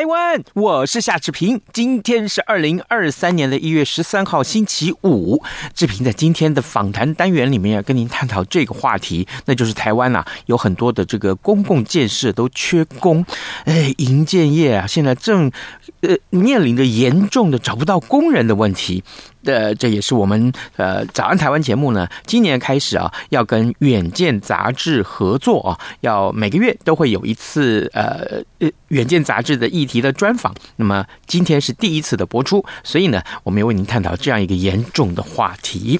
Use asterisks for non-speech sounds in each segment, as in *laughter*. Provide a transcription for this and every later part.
台湾！我是夏志平。今天是二零二三年的一月十三号，星期五。志平在今天的访谈单元里面要跟您探讨这个话题，那就是台湾啊，有很多的这个公共建设都缺工。哎，营建业啊，现在正呃面临着严重的找不到工人的问题。呃，这也是我们呃早安台湾节目呢，今年开始啊，要跟远见杂志合作啊，要每个月都会有一次呃远见杂志的议题的专访。那么今天是第一次的播出，所以呢，我们要为您探讨这样一个严重的话题。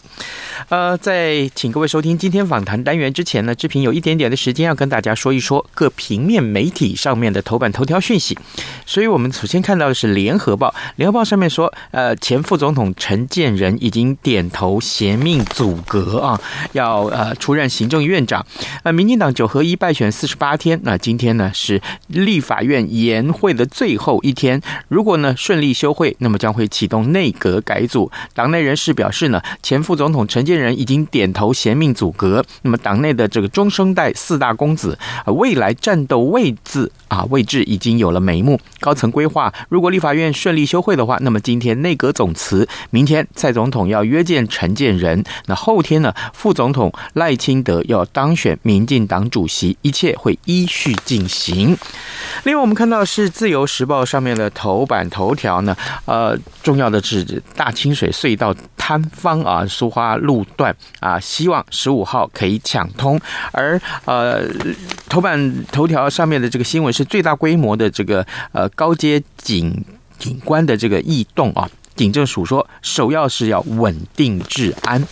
呃，在请各位收听今天访谈单元之前呢，志平有一点点的时间要跟大家说一说各平面媒体上面的头版头条讯息。所以我们首先看到的是《联合报》，《联合报》上面说，呃，前副总统陈建仁已经点头衔命组阁啊，要呃出任行政院长。呃，民进党九合一败选四十八天，那今天呢是立法院延会的最后一天。如果呢顺利休会，那么将会启动内阁改组。党内人士表示呢，前副总统陈建仁已经点头衔命组阁。那么党内的这个中生代四大公子啊，未来战斗位置啊位置已经有了眉目。高层规划，如果立法院顺利休会的话，那么今天内阁总辞，明天蔡总统要约见陈建仁，那后天呢，副总统赖清德要当选民进党主席，一切会依序进行。另外，我们看到是自由时报上面的头版头条呢，呃，重要的是大清水隧道坍方啊，苏花路段啊，希望十五号可以抢通，而呃，头版头条上面的这个新闻是最大规模的这个呃。高阶警警官的这个异动啊，警政署说，首要是要稳定治安。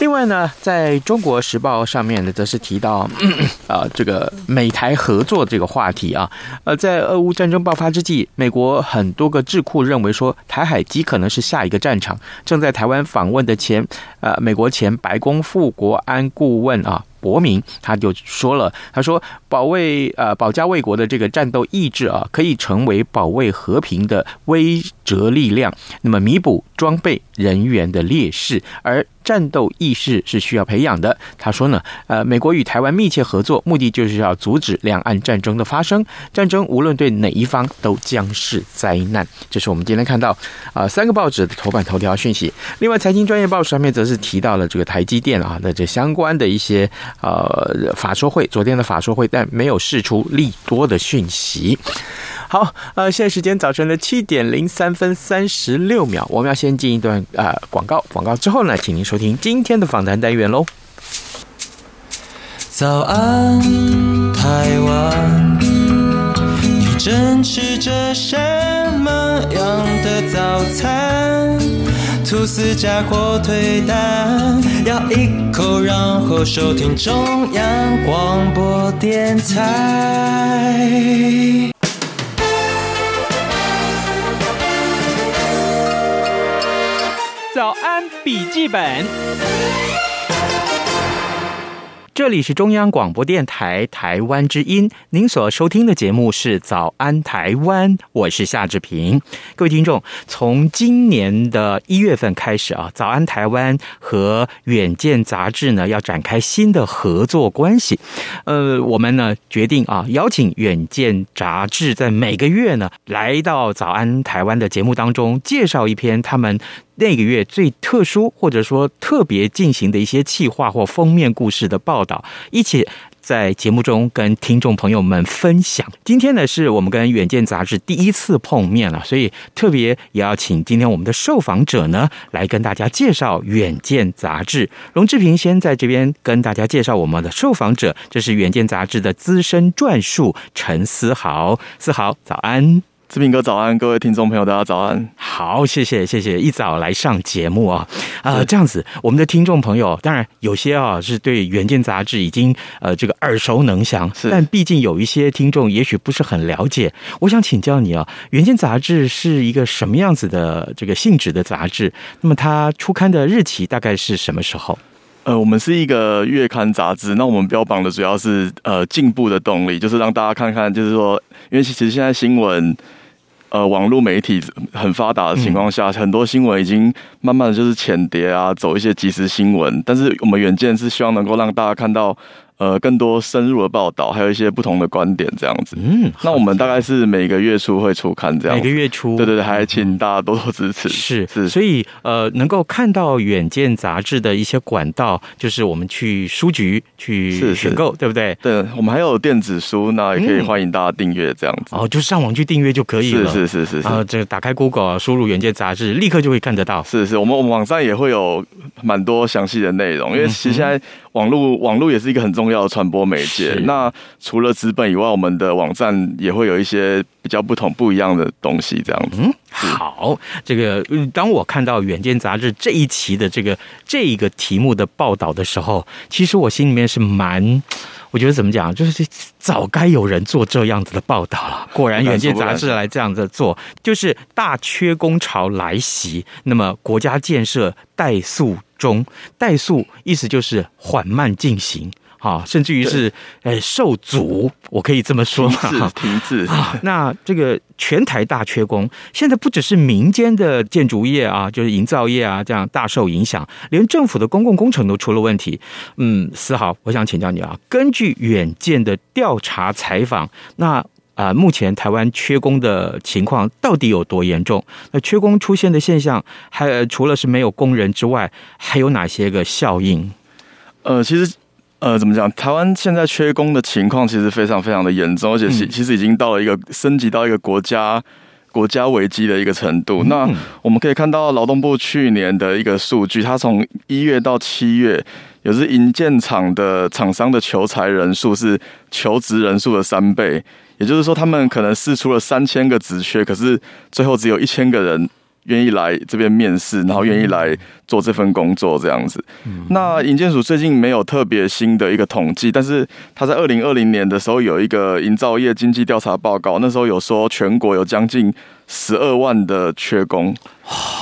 另外呢，在中国时报上面呢，则是提到 *clears throat* 啊，这个美台合作这个话题啊，呃，在俄乌战争爆发之际，美国很多个智库认为说，台海极可能是下一个战场。正在台湾访问的前呃，美国前白宫副国安顾问啊。伯明他就说了，他说保卫呃保家卫国的这个战斗意志啊，可以成为保卫和平的威慑力量，那么弥补装备人员的劣势，而战斗意识是需要培养的。他说呢，呃，美国与台湾密切合作，目的就是要阻止两岸战争的发生。战争无论对哪一方都将是灾难。这是我们今天看到啊、三个报纸的头版头条讯息。另外，财经专业报上面则是提到了这个台积电啊的这相关的一些。呃，法说会昨天的法说会，但没有释出利多的讯息。好，呃，现在时间早晨的七点零三分三十六秒，我们要先进一段呃广告，广告之后呢，请您收听今天的访谈单元喽。早安，台湾，你正吃着什么样的早餐？吐司加火腿蛋，咬一口，然后收听中央广播电台。早安，笔记本。这里是中央广播电台台湾之音，您所收听的节目是《早安台湾》，我是夏志平。各位听众，从今年的一月份开始啊，《早安台湾》和远见杂志呢要展开新的合作关系。呃，我们呢决定啊，邀请远见杂志在每个月呢来到《早安台湾》的节目当中，介绍一篇他们。那个月最特殊或者说特别进行的一些企划或封面故事的报道，一起在节目中跟听众朋友们分享。今天呢，是我们跟远见杂志第一次碰面了，所以特别也要请今天我们的受访者呢来跟大家介绍远见杂志。龙志平先在这边跟大家介绍我们的受访者，这是远见杂志的资深撰述陈思豪，思豪早安。志平哥早安，各位听众朋友大家早安。好，谢谢谢谢，一早来上节目啊，啊、呃，这样子，我们的听众朋友，当然有些啊是对《原件》杂志已经呃这个耳熟能详，是，但毕竟有一些听众也许不是很了解，我想请教你啊，《原件》杂志是一个什么样子的这个性质的杂志？那么它出刊的日期大概是什么时候？呃，我们是一个月刊杂志，那我们标榜的主要是呃进步的动力，就是让大家看看，就是说，因为其实现在新闻。呃，网络媒体很发达的情况下，很多新闻已经慢慢的就是浅碟啊，走一些即时新闻。但是我们远见是希望能够让大家看到。呃，更多深入的报道，还有一些不同的观点，这样子。嗯，那我们大概是每个月初会出刊这样。每个月初，对对对，还请大家多多支持。是是，所以呃，能够看到远见杂志的一些管道，就是我们去书局去选购，对不对？对，我们还有电子书，那也可以欢迎大家订阅这样子。哦，就上网去订阅就可以了。是是是是。然后这个打开 Google，输入远见杂志，立刻就会看得到。是是，我们我们网站也会有蛮多详细的内容，因为其实现在。网络网络也是一个很重要的传播媒介。那除了资本以外，我们的网站也会有一些比较不同、不一样的东西，这样子。嗯，好，这个当我看到《远见》杂志这一期的这个这一个题目的报道的时候，其实我心里面是蛮，我觉得怎么讲，就是早该有人做这样子的报道了。*laughs* 果然，《远见》杂志来这样子做，就是大缺工潮来袭，那么国家建设怠速。中怠速意思就是缓慢进行，哈，甚至于是呃受阻，我可以这么说嘛？停滞啊。那这个全台大缺工，现在不只是民间的建筑业啊，就是营造业啊，这样大受影响，连政府的公共工程都出了问题。嗯，思豪，我想请教你啊，根据远见的调查采访，那。啊，目前台湾缺工的情况到底有多严重？那缺工出现的现象，还除了是没有工人之外，还有哪些个效应？呃，其实，呃，怎么讲？台湾现在缺工的情况其实非常非常的严重，而且其其实已经到了一个升级到一个国家国家危机的一个程度。嗯、那我们可以看到劳动部去年的一个数据，它从一月到七月，也是营建厂的厂商的求才人数是求职人数的三倍。也就是说，他们可能试出了三千个职缺，可是最后只有一千个人愿意来这边面试，然后愿意来做这份工作这样子。那营建署最近没有特别新的一个统计，但是他在二零二零年的时候有一个营造业经济调查报告，那时候有说全国有将近十二万的缺工。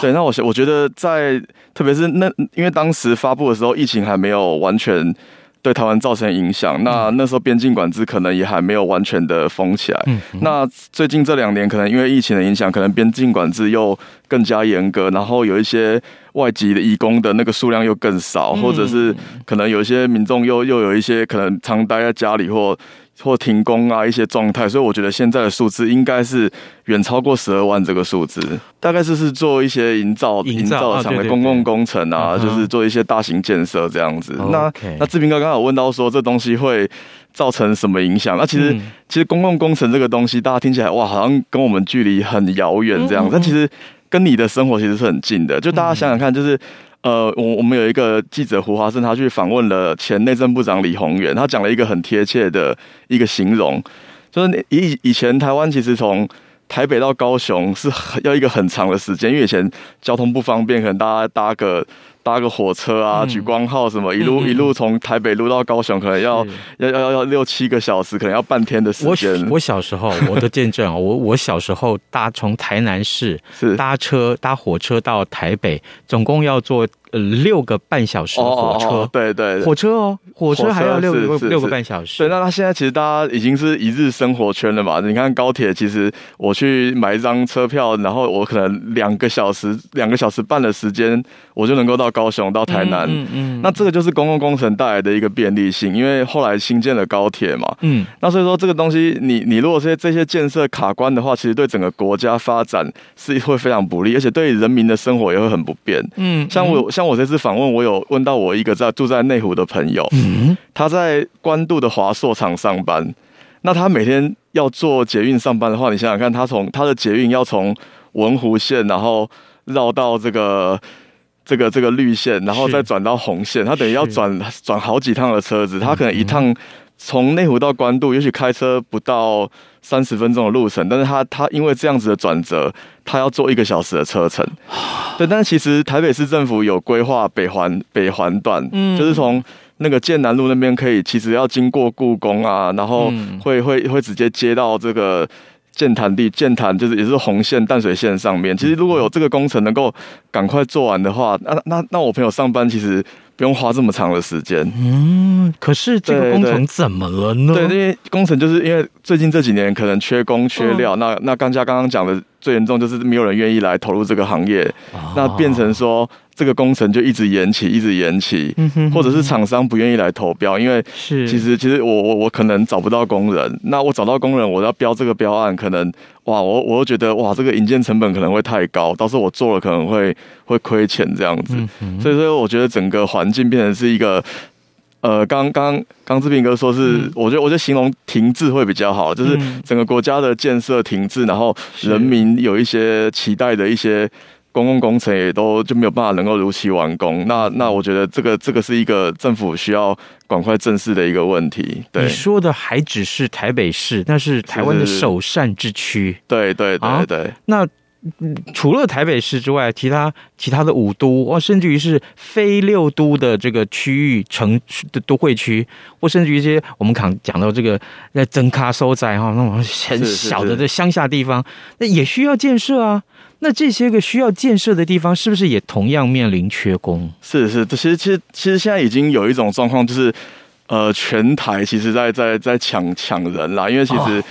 对，那我我觉得在特别是那，因为当时发布的时候，疫情还没有完全。对台湾造成影响，那那时候边境管制可能也还没有完全的封起来。那最近这两年，可能因为疫情的影响，可能边境管制又更加严格，然后有一些外籍的义工的那个数量又更少，或者是可能有一些民众又又有一些可能常待在家里或。或停工啊，一些状态，所以我觉得现在的数字应该是远超过十二万这个数字。大概就是做一些营造、营造厂的公共工程啊，就是做一些大型建设这样子。那那志平哥刚刚有问到说，这东西会造成什么影响？那其实其实公共工程这个东西，大家听起来哇，好像跟我们距离很遥远这样，但其实跟你的生活其实是很近的。就大家想想看，就是。呃，我我们有一个记者胡华生，他去访问了前内政部长李鸿源，他讲了一个很贴切的一个形容，就是以以前台湾其实从台北到高雄是要一个很长的时间，因为以前交通不方便，可能大家搭个。搭个火车啊，举光号什么，一路一路从台北路到高雄，可能要要要要六七个小时，可能要半天的时间。我我小时候，我的见证啊，我我小时候搭从台南市是搭车搭火车到台北，总共要坐呃六个半小时的火车。哦哦、对，对对，火车哦，火车还要六个六个半小时。对，那他现在其实大家已经是一日生活圈了嘛？你看高铁，其实我去买一张车票，然后我可能两个小时两个小时半的时间，我就能够到。高雄到台南，嗯嗯，那这个就是公共工程带来的一个便利性，因为后来新建了高铁嘛，嗯，那所以说这个东西，你你如果是这些建设卡关的话，其实对整个国家发展是会非常不利，而且对人民的生活也会很不便，嗯，像我像我这次访问，我有问到我一个在住在内湖的朋友，嗯，他在关渡的华硕厂上班，那他每天要坐捷运上班的话，你想想看，他从他的捷运要从文湖线，然后绕到这个。这个这个绿线，然后再转到红线，他等于要转转好几趟的车子，他可能一趟从内湖到关渡，也许开车不到三十分钟的路程，但是他他因为这样子的转折，他要坐一个小时的车程。*sighs* 对，但是其实台北市政府有规划北环北环段，嗯，就是从那个剑南路那边可以，其实要经过故宫啊，然后会会会直接接到这个。建潭地，建潭就是也是红线淡水线上面。其实如果有这个工程能够赶快做完的话，那那那我朋友上班其实不用花这么长的时间。嗯，可是这个工程怎么了呢？对，对，因为工程就是因为最近这几年可能缺工缺料。嗯、那那刚家刚刚讲的最严重就是没有人愿意来投入这个行业，哦、那变成说。这个工程就一直延期，一直延期，或者是厂商不愿意来投标，因为是其实其实我我我可能找不到工人，那我找到工人，我要标这个标案，可能哇，我我又觉得哇，这个引荐成本可能会太高，到时候我做了可能会会亏钱这样子，所以说我觉得整个环境变成是一个，呃，刚刚刚志平哥说是，我觉得我觉得形容停滞会比较好，就是整个国家的建设停滞，然后人民有一些期待的一些。公共工程也都就没有办法能够如期完工，那那我觉得这个这个是一个政府需要赶快正视的一个问题。对，你说的还只是台北市，那是台湾的首善之区。对对对对。啊、那除了台北市之外，其他其他的五都，或甚至于是非六都的这个区域城的都会区，或甚至于一些我们讲讲到这个在增卡收窄哈，那种很小的这乡下地方，那也需要建设啊。那这些个需要建设的地方，是不是也同样面临缺工？是是，其实其实其实现在已经有一种状况，就是呃，全台其实在在在抢抢人啦。因为其实、哦、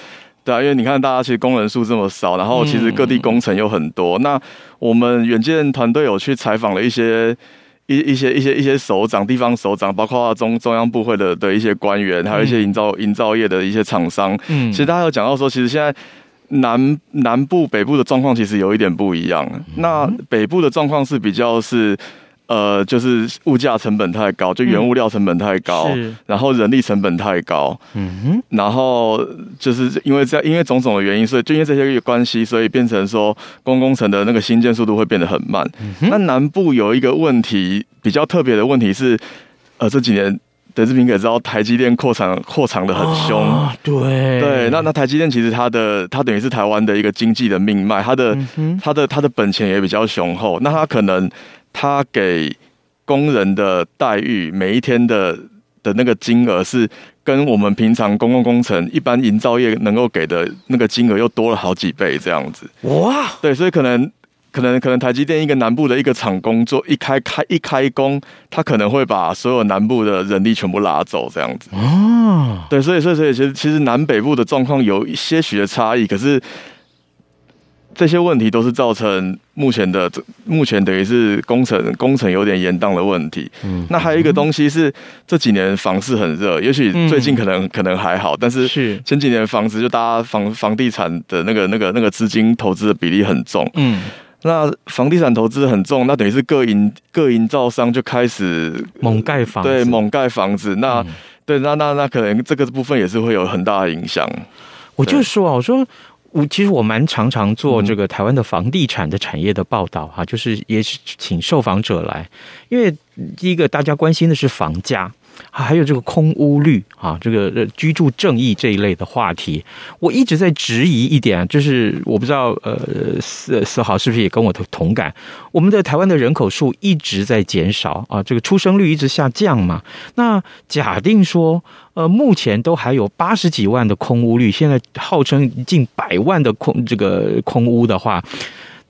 对啊，因为你看大家其实工人数这么少，然后其实各地工程又很多。嗯、那我们远见团队有去采访了一些一一些一些一些首长、地方首长，包括中中央部会的的一些官员，还有一些营造营造业的一些厂商。嗯，其实大家有讲到说，其实现在。南南部、北部的状况其实有一点不一样。那北部的状况是比较是，呃，就是物价成本太高，就原物料成本太高，嗯、然后人力成本太高，嗯哼，然后就是因为这样，因为种种的原因，所以就因为这些关系，所以变成说公工程的那个新建速度会变得很慢。那南部有一个问题，比较特别的问题是，呃，这几年。德志平也知道，台积电扩产扩产的很凶。哦，对对，那那台积电其实它的它等于是台湾的一个经济的命脉，它的、嗯、它的它的本钱也比较雄厚，那它可能它给工人的待遇，每一天的的那个金额是跟我们平常公共工程一般营造业能够给的那个金额又多了好几倍这样子。哇，对，所以可能。可能可能台积电一个南部的一个厂工作一开开一开工，他可能会把所有南部的人力全部拉走这样子。哦，对，所以所以所以其实其实南北部的状况有一些许的差异，可是这些问题都是造成目前的目前等于是工程工程有点延宕的问题。嗯，那还有一个东西是这几年房市很热，也许最近可能可能还好，但是前几年房子就大家房房地产的那个那个那个资金投资的比例很重。嗯。那房地产投资很重，那等于是各营各营造商就开始猛盖房子，对，猛盖房子。那、嗯、对，那那那可能这个部分也是会有很大的影响。我就说啊，我说我其实我蛮常常做这个台湾的房地产的产业的报道哈，就是也是请受访者来，因为第一个大家关心的是房价。还有这个空屋率啊，这个居住正义这一类的话题，我一直在质疑一点，就是我不知道呃思思豪是不是也跟我的同感？我们的台湾的人口数一直在减少啊，这个出生率一直下降嘛。那假定说，呃，目前都还有八十几万的空屋率，现在号称近百万的空这个空屋的话，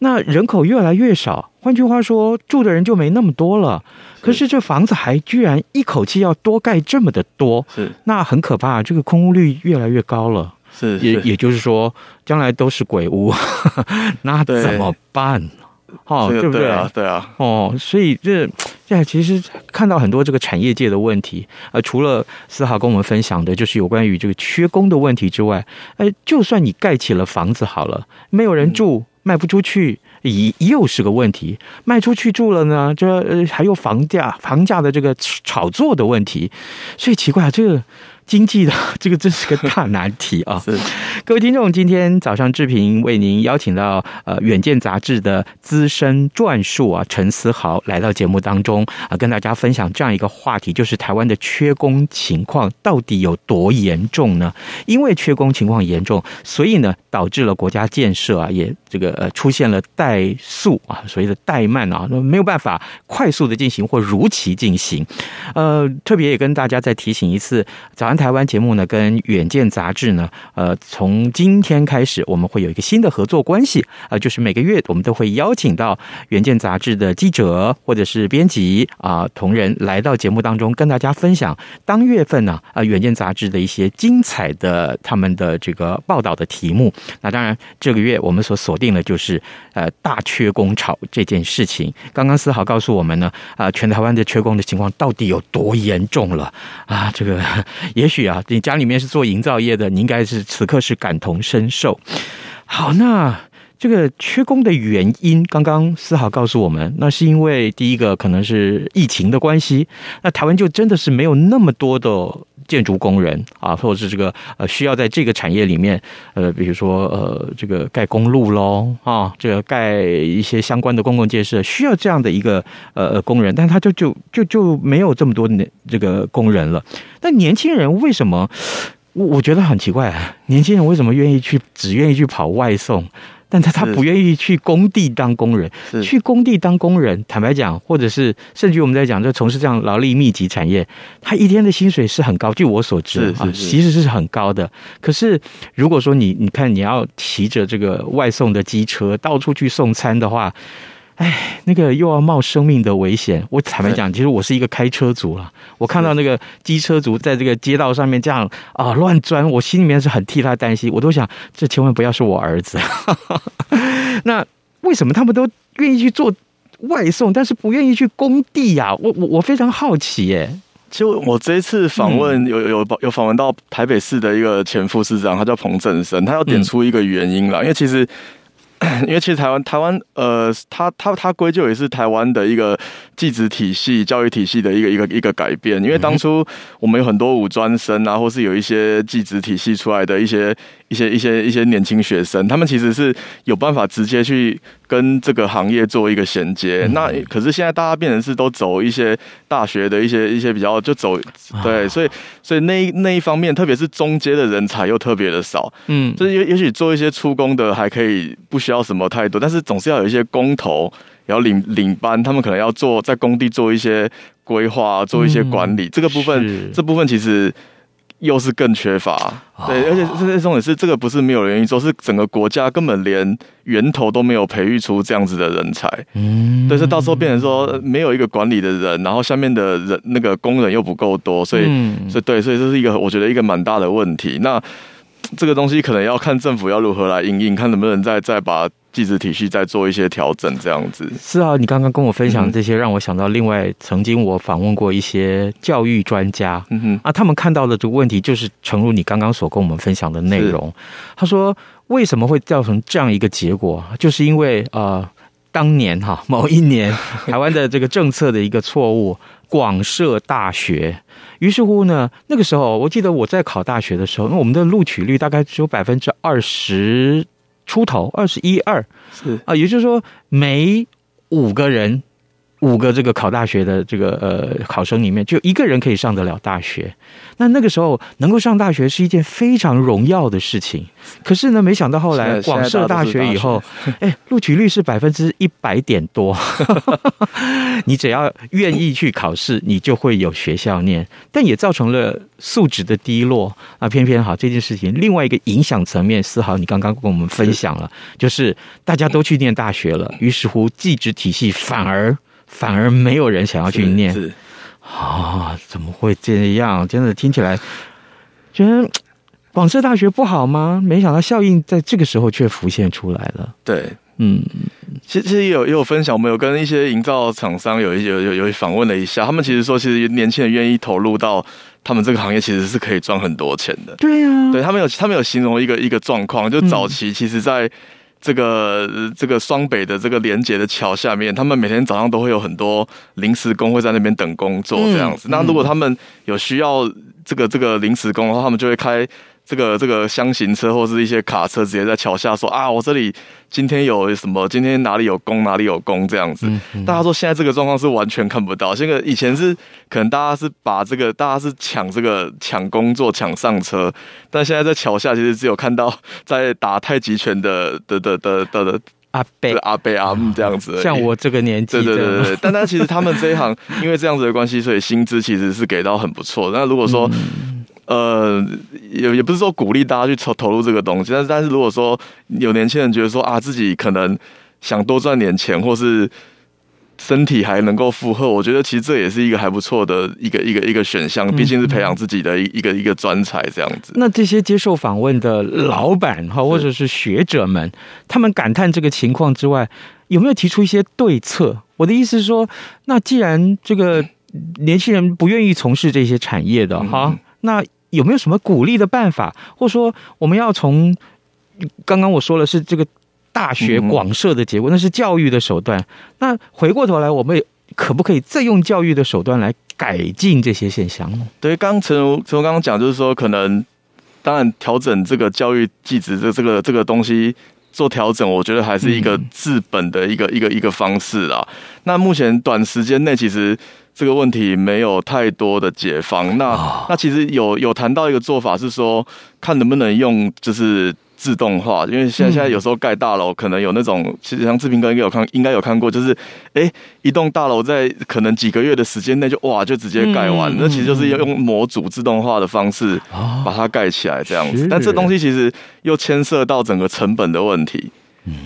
那人口越来越少，换句话说，住的人就没那么多了。可是这房子还居然一口气要多盖这么的多，是那很可怕，这个空屋率越来越高了。是，是也也就是说，将来都是鬼屋，*laughs* 那怎么办？哦，对不对啊？对啊。哦，所以这现在其实看到很多这个产业界的问题，呃，除了思豪跟我们分享的，就是有关于这个缺工的问题之外，哎，就算你盖起了房子好了，没有人住，卖不出去。一又是个问题，卖出去住了呢，这还有房价房价的这个炒作的问题，所以奇怪，这个经济的这个真是个大难题啊！*laughs* 是各位听众，今天早上志平为您邀请到呃《远见》杂志的资深撰述啊陈思豪来到节目当中啊，跟大家分享这样一个话题，就是台湾的缺工情况到底有多严重呢？因为缺工情况严重，所以呢导致了国家建设啊也这个呃出现了怠速啊，所谓的怠慢啊，没有办法快速的进行或如期进行。呃，特别也跟大家再提醒一次，早安台湾节目呢，跟远见杂志呢，呃，从今天开始，我们会有一个新的合作关系啊、呃，就是每个月我们都会邀请到远见杂志的记者或者是编辑啊、同仁来到节目当中，跟大家分享当月份呢啊远见杂志的一些精彩的他们的这个报道的题目。那当然，这个月我们所锁定的就是呃大缺工潮这件事情。刚刚思豪告诉我们呢，啊、呃，全台湾的缺工的情况到底有多严重了啊？这个也许啊，你家里面是做营造业的，你应该是此刻是感同身受。好，那这个缺工的原因，刚刚思豪告诉我们，那是因为第一个可能是疫情的关系，那台湾就真的是没有那么多的。建筑工人啊，或者是这个呃，需要在这个产业里面，呃，比如说呃，这个盖公路喽啊，这个盖一些相关的公共建设，需要这样的一个呃工人，但他就就就就没有这么多年这个工人了。那年轻人为什么？我我觉得很奇怪，年轻人为什么愿意去只愿意去跑外送？但他他不愿意去工地当工人，去工地当工人，坦白讲，或者是甚至我们在讲，就从事这样劳力密集产业，他一天的薪水是很高，据我所知啊，其实是很高的。可是如果说你你看你要骑着这个外送的机车到处去送餐的话。哎，那个又要冒生命的危险。我坦白讲，其实我是一个开车族了。我看到那个机车族在这个街道上面这样啊乱钻，我心里面是很替他担心。我都想，这千万不要是我儿子。*laughs* 那为什么他们都愿意去做外送，但是不愿意去工地呀？我我我非常好奇耶。其实我这一次访问有有有访问到台北市的一个前副市长，他叫彭振生，他要点出一个原因了，因为其实。因为其实台湾台湾呃，他他他归咎也是台湾的一个技职体系、教育体系的一个一个一个改变。因为当初我们有很多五专生啊，或是有一些技职体系出来的一些一些一些一些年轻学生，他们其实是有办法直接去跟这个行业做一个衔接。那可是现在大家变成是都走一些大学的一些一些比较就走对，所以所以那一那一方面，特别是中阶的人才又特别的少。嗯，就是也也许做一些出工的还可以不需要什么太多，但是总是要有一些工头，然后领领班，他们可能要做在工地做一些规划，做一些管理。嗯、这个部分，这部分其实又是更缺乏。哦、对，而且这这重点是，这个不是没有人愿意做，是整个国家根本连源头都没有培育出这样子的人才。嗯，但是到时候变成说没有一个管理的人，然后下面的人那个工人又不够多，所以，嗯、所以对，所以这是一个我觉得一个蛮大的问题。那这个东西可能要看政府要如何来应应，看能不能再再把。技职体系在做一些调整，这样子是啊。你刚刚跟我分享这些，让我想到另外曾经我访问过一些教育专家，嗯哼啊，他们看到的这个问题就是，诚如你刚刚所跟我们分享的内容。他说，为什么会造成这样一个结果？就是因为呃，当年哈某一年 *laughs* 台湾的这个政策的一个错误，广设大学，于是乎呢，那个时候我记得我在考大学的时候，那我们的录取率大概只有百分之二十。出头二十一二。是。啊，也就是说每五个人，五个这个考大学的这个呃考生里面，就一个人可以上得了大学。那那个时候能够上大学是一件非常荣耀的事情。可是呢，没想到后来广设大学以后，哎，录取率是百分之一百点多。*laughs* 你只要愿意去考试，你就会有学校念，但也造成了素质的低落。那偏偏好这件事情，另外一个影响层面，思豪你刚刚跟我们分享了，就是大家都去念大学了，于是乎技职体系反而。反而没有人想要去念，是啊、哦，怎么会这样？真的听起来觉得广设大学不好吗？没想到效应在这个时候却浮现出来了。对，嗯，其实其实也有也有分享，我们有跟一些营造厂商有一有有有访问了一下，他们其实说，其实年轻人愿意投入到他们这个行业，其实是可以赚很多钱的。对呀、啊，对他们有他们有形容一个一个状况，就早期其实在。这个这个双北的这个连接的桥下面，他们每天早上都会有很多临时工会在那边等工作这样子。嗯、那如果他们有需要这个这个临时工的话，他们就会开。这个这个箱型车或是一些卡车，直接在桥下说啊，我这里今天有什么？今天哪里有工，哪里有工这样子。嗯嗯、大家说现在这个状况是完全看不到。现在以前是可能大家是把这个，大家是抢这个抢工作抢上车，但现在在桥下其实只有看到在打太极拳的 *laughs* 的的的的的阿贝阿贝阿姆这样子。像我这个年纪，对对对对。但但其实他们这一行因为这样子的关系，所以薪资其实是给到很不错。那如果说，嗯呃，也也不是说鼓励大家去投投入这个东西，但是但是如果说有年轻人觉得说啊，自己可能想多赚点钱，或是身体还能够负荷，我觉得其实这也是一个还不错的一个一个一个选项，毕竟是培养自己的一一个一个专才这样子。那这些接受访问的老板哈，或者是学者们，他们感叹这个情况之外，有没有提出一些对策？我的意思是说，那既然这个 *laughs* 年轻人不愿意从事这些产业的哈，那有没有什么鼓励的办法，或者说我们要从刚刚我说了是这个大学广设的结果，那是教育的手段。那回过头来，我们可不可以再用教育的手段来改进这些现象呢？对，刚刚陈如陈如刚刚讲，就是说可能当然调整这个教育机制的这个这个东西做调整，我觉得还是一个治本的一个一个一个方式啊。那目前短时间内其实。这个问题没有太多的解方。那那其实有有谈到一个做法是说，看能不能用就是自动化，因为现在现在有时候盖大楼可能有那种，其实像志平哥应该有看，应该有看过，就是哎，一栋大楼在可能几个月的时间内就哇就直接盖完，那其实就是要用模组自动化的方式把它盖起来这样子。但这东西其实又牵涉到整个成本的问题。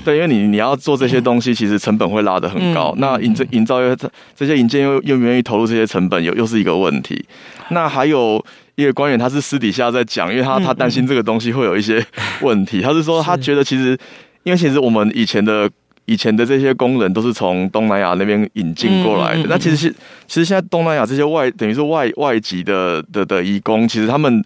对，因为你你要做这些东西，其实成本会拉得很高。那营营造业这些营建又又不愿意投入这些成本，又又是一个问题。那还有一个官员，他是私底下在讲，因为他他担心这个东西会有一些问题。他是说，他觉得其实，因为其实我们以前的以前的这些工人都是从东南亚那边引进过来的。那其实是其实现在东南亚这些外等于是外外籍的的的移工，其实他们。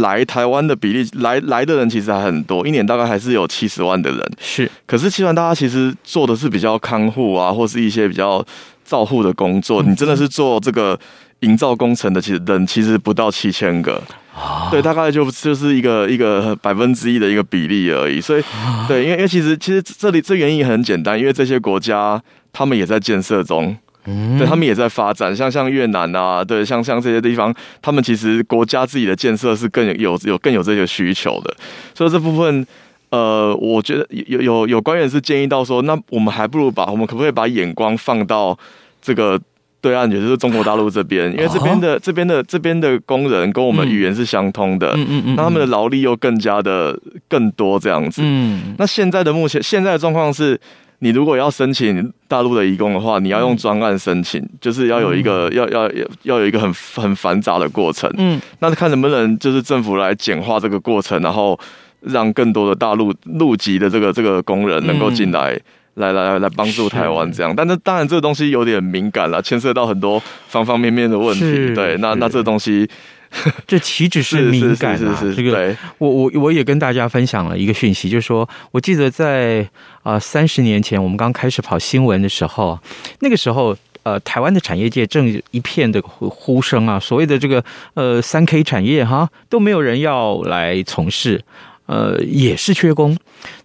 来台湾的比例，来来的人其实还很多，一年大概还是有七十万的人。是，可是七十万大家其实做的是比较看护啊，或是一些比较照护的工作。你真的是做这个营造工程的，其实人其实不到七千个。对，大概就就是一个一个百分之一的一个比例而已。所以，对，因为因为其实其实这里这原因很简单，因为这些国家他们也在建设中。嗯，对，他们也在发展，像像越南啊，对，像像这些地方，他们其实国家自己的建设是更有有更有这些需求的，所以这部分，呃，我觉得有有有官员是建议到说，那我们还不如把我们可不可以把眼光放到这个对岸，也就是中国大陆这边，因为这边的这边的这边的工人跟我们语言是相通的，嗯嗯嗯，那他们的劳力又更加的更多这样子，嗯，那现在的目前现在的状况是。你如果要申请大陆的移工的话，你要用专案申请，嗯、就是要有一个、嗯、要要要有一个很很繁杂的过程。嗯，那看能不能就是政府来简化这个过程，然后让更多的大陆陆籍的这个这个工人能够进来，嗯、来来来来帮助台湾这样。但是当然这个东西有点敏感了，牵涉到很多方方面面的问题。对，那那这个东西。*laughs* 这岂止是敏感啊！这个，我我我也跟大家分享了一个讯息，就是说，我记得在啊三十年前，我们刚开始跑新闻的时候，那个时候，呃，台湾的产业界正一片的呼声啊，所谓的这个呃三 K 产业哈，都没有人要来从事。呃，也是缺工。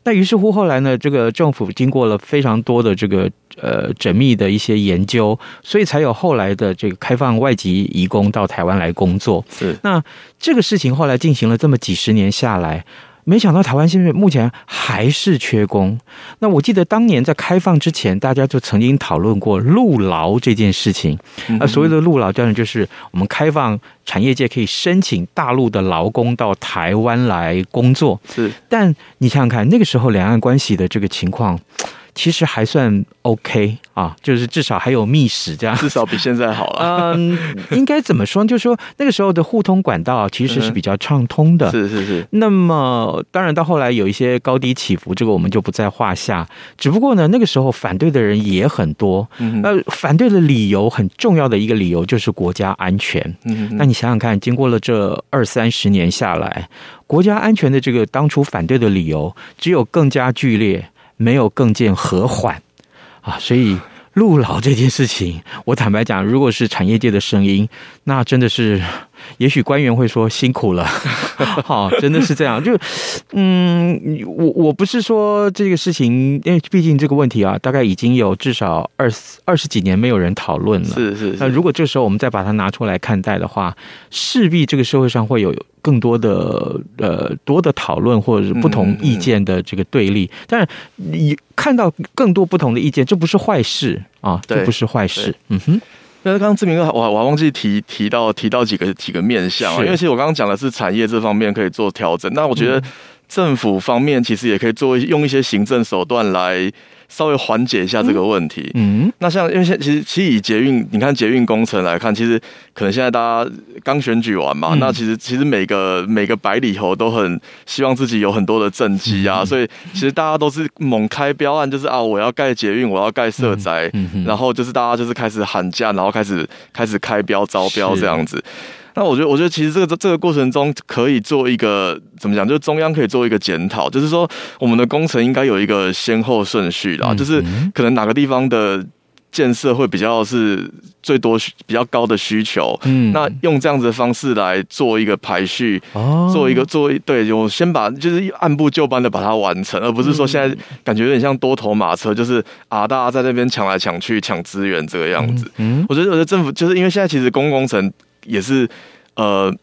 那于是乎，后来呢，这个政府经过了非常多的这个呃缜密的一些研究，所以才有后来的这个开放外籍移工到台湾来工作。是。那这个事情后来进行了这么几十年下来。没想到台湾现在目前还是缺工。那我记得当年在开放之前，大家就曾经讨论过陆劳这件事情。啊，所谓的陆劳，当然就是我们开放产业界可以申请大陆的劳工到台湾来工作。是，但你想想看，那个时候两岸关系的这个情况。其实还算 OK 啊，就是至少还有密室这样，至少比现在好了。嗯，应该怎么说？就是说那个时候的互通管道其实是比较畅通的。*laughs* 是是是。那么当然到后来有一些高低起伏，这个我们就不在话下。只不过呢，那个时候反对的人也很多。嗯。呃，反对的理由很重要的一个理由就是国家安全。嗯。那你想想看，经过了这二三十年下来，国家安全的这个当初反对的理由，只有更加剧烈。没有更见和缓啊，所以陆老这件事情，我坦白讲，如果是产业界的声音，那真的是。也许官员会说辛苦了，*laughs* 好，真的是这样。就，嗯，我我不是说这个事情，因为毕竟这个问题啊，大概已经有至少二十二十几年没有人讨论了。是是是。那如果这时候我们再把它拿出来看待的话，势必这个社会上会有更多的呃多的讨论，或者是不同意见的这个对立。嗯嗯、但是你看到更多不同的意见，这不是坏事啊，这不是坏事。嗯哼。那刚刚志明哥，我我还忘记提提到提到几个几个面向啊，因为其实我刚刚讲的是。产业这方面可以做调整，那我觉得政府方面其实也可以做用一些行政手段来稍微缓解一下这个问题。嗯，那像因为现其实其实以捷运，你看捷运工程来看，其实可能现在大家刚选举完嘛，那其实其实每个每个百里侯都很希望自己有很多的政绩啊，所以其实大家都是猛开标案，就是啊我要盖捷运，我要盖社宅，然后就是大家就是开始喊价，然后开始开始开标招标这样子。那我觉得，我觉得其实这个这个过程中可以做一个怎么讲？就是中央可以做一个检讨，就是说我们的工程应该有一个先后顺序啦，就是可能哪个地方的建设会比较是最多比较高的需求，嗯，那用这样子的方式来做一个排序，哦，做一个做对，我先把就是按部就班的把它完成，而不是说现在感觉有点像多头马车，就是啊，大家在那边抢来抢去抢资源这个样子。嗯，我觉得我觉得政府就是因为现在其实公共工程。也是，呃，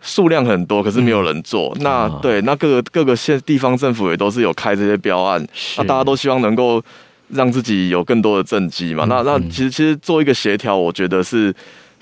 数量很多，可是没有人做。嗯、那对，那各个各个县地方政府也都是有开这些标案，那大家都希望能够让自己有更多的政绩嘛。嗯、那那其实其实做一个协调，我觉得是。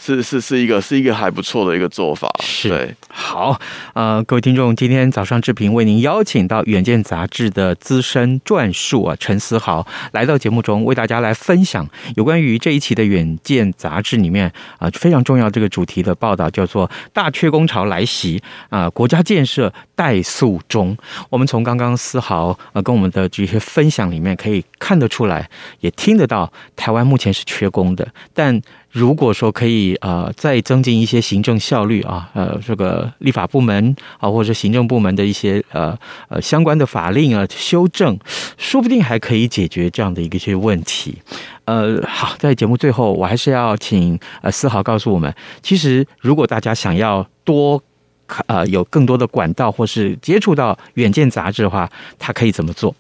是是是一个是一个还不错的一个做法，是对好呃，各位听众，今天早上志平为您邀请到《远见》杂志的资深撰述啊陈思豪来到节目中，为大家来分享有关于这一期的《远见》杂志里面啊、呃、非常重要这个主题的报道，叫做“大缺工潮来袭”啊、呃，国家建设怠速中。我们从刚刚思豪呃跟我们的这些分享里面可以看得出来，也听得到，台湾目前是缺工的，但。如果说可以呃再增进一些行政效率啊，呃这个立法部门啊或者行政部门的一些呃呃相关的法令啊修正，说不定还可以解决这样的一个些问题。呃，好，在节目最后，我还是要请呃思豪告诉我们，其实如果大家想要多呃有更多的管道或是接触到《远见》杂志的话，他可以怎么做？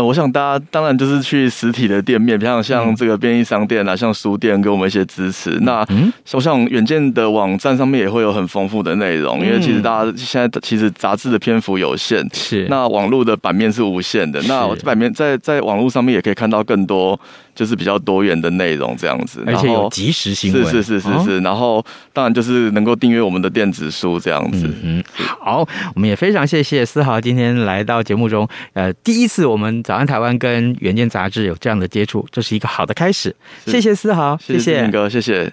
呃，我想大家当然就是去实体的店面，比方像这个便利商店啊，像书店给我们一些支持。那我想远见的网站上面也会有很丰富的内容，因为其实大家现在其实杂志的篇幅有限，是那网络的版面是无限的。那版面在在网络上面也可以看到更多。就是比较多元的内容这样子，而且有即时新闻，是是是是是。然后当然就是能够订阅我们的电子书这样子。嗯，好，我们也非常谢谢思豪今天来到节目中。呃，第一次我们早安台湾跟远见杂志有这样的接触，这是一个好的开始。谢谢思豪，谢谢明哥，谢谢。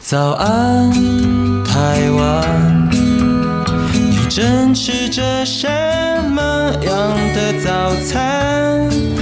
早安，台湾，你正吃着什么样的早餐？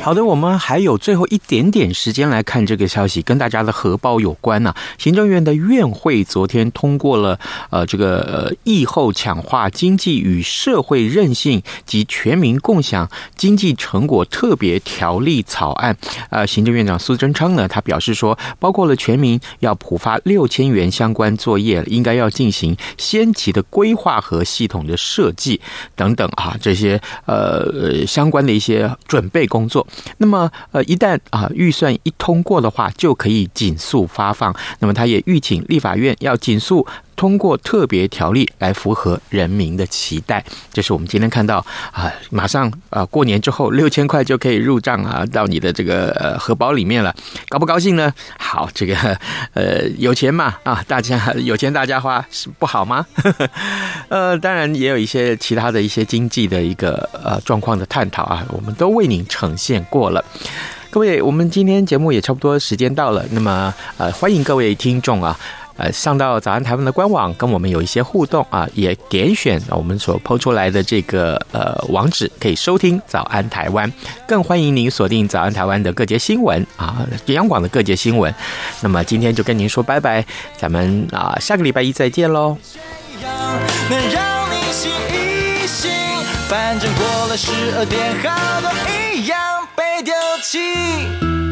好的，我们还有最后一点点时间来看这个消息，跟大家的荷包有关呢、啊。行政院的院会昨天通过了呃这个呃疫后强化经济与社会韧性及全民共享经济成果特别条例草案。呃，行政院长苏贞昌呢，他表示说，包括了全民要普发六千元相关作业，应该要进行先期的规划和系统的设计等等啊，这些呃相关的一些准备工作。那么，呃，一旦啊预算一通过的话，就可以紧速发放。那么，他也预请立法院要紧速通过特别条例来符合人民的期待。这是我们今天看到啊，马上啊过年之后六千块就可以入账啊，到你的这个呃荷包里面了，高不高兴呢？好，这个呃有钱嘛啊，大家有钱大家花是不好吗？*laughs* 呃，当然也有一些其他的一些经济的一个呃状况的探讨啊，我们都为您呈现过了。各位，我们今天节目也差不多时间到了，那么呃欢迎各位听众啊。呃上到早安台湾的官网，跟我们有一些互动啊，也点选我们所抛出来的这个呃网址，可以收听早安台湾。更欢迎您锁定早安台湾的各节新闻啊，央广的各节新闻。那么今天就跟您说拜拜，咱们啊下个礼拜一再见喽。能让你醒一醒，反正过了十二点，好多一样被丢弃。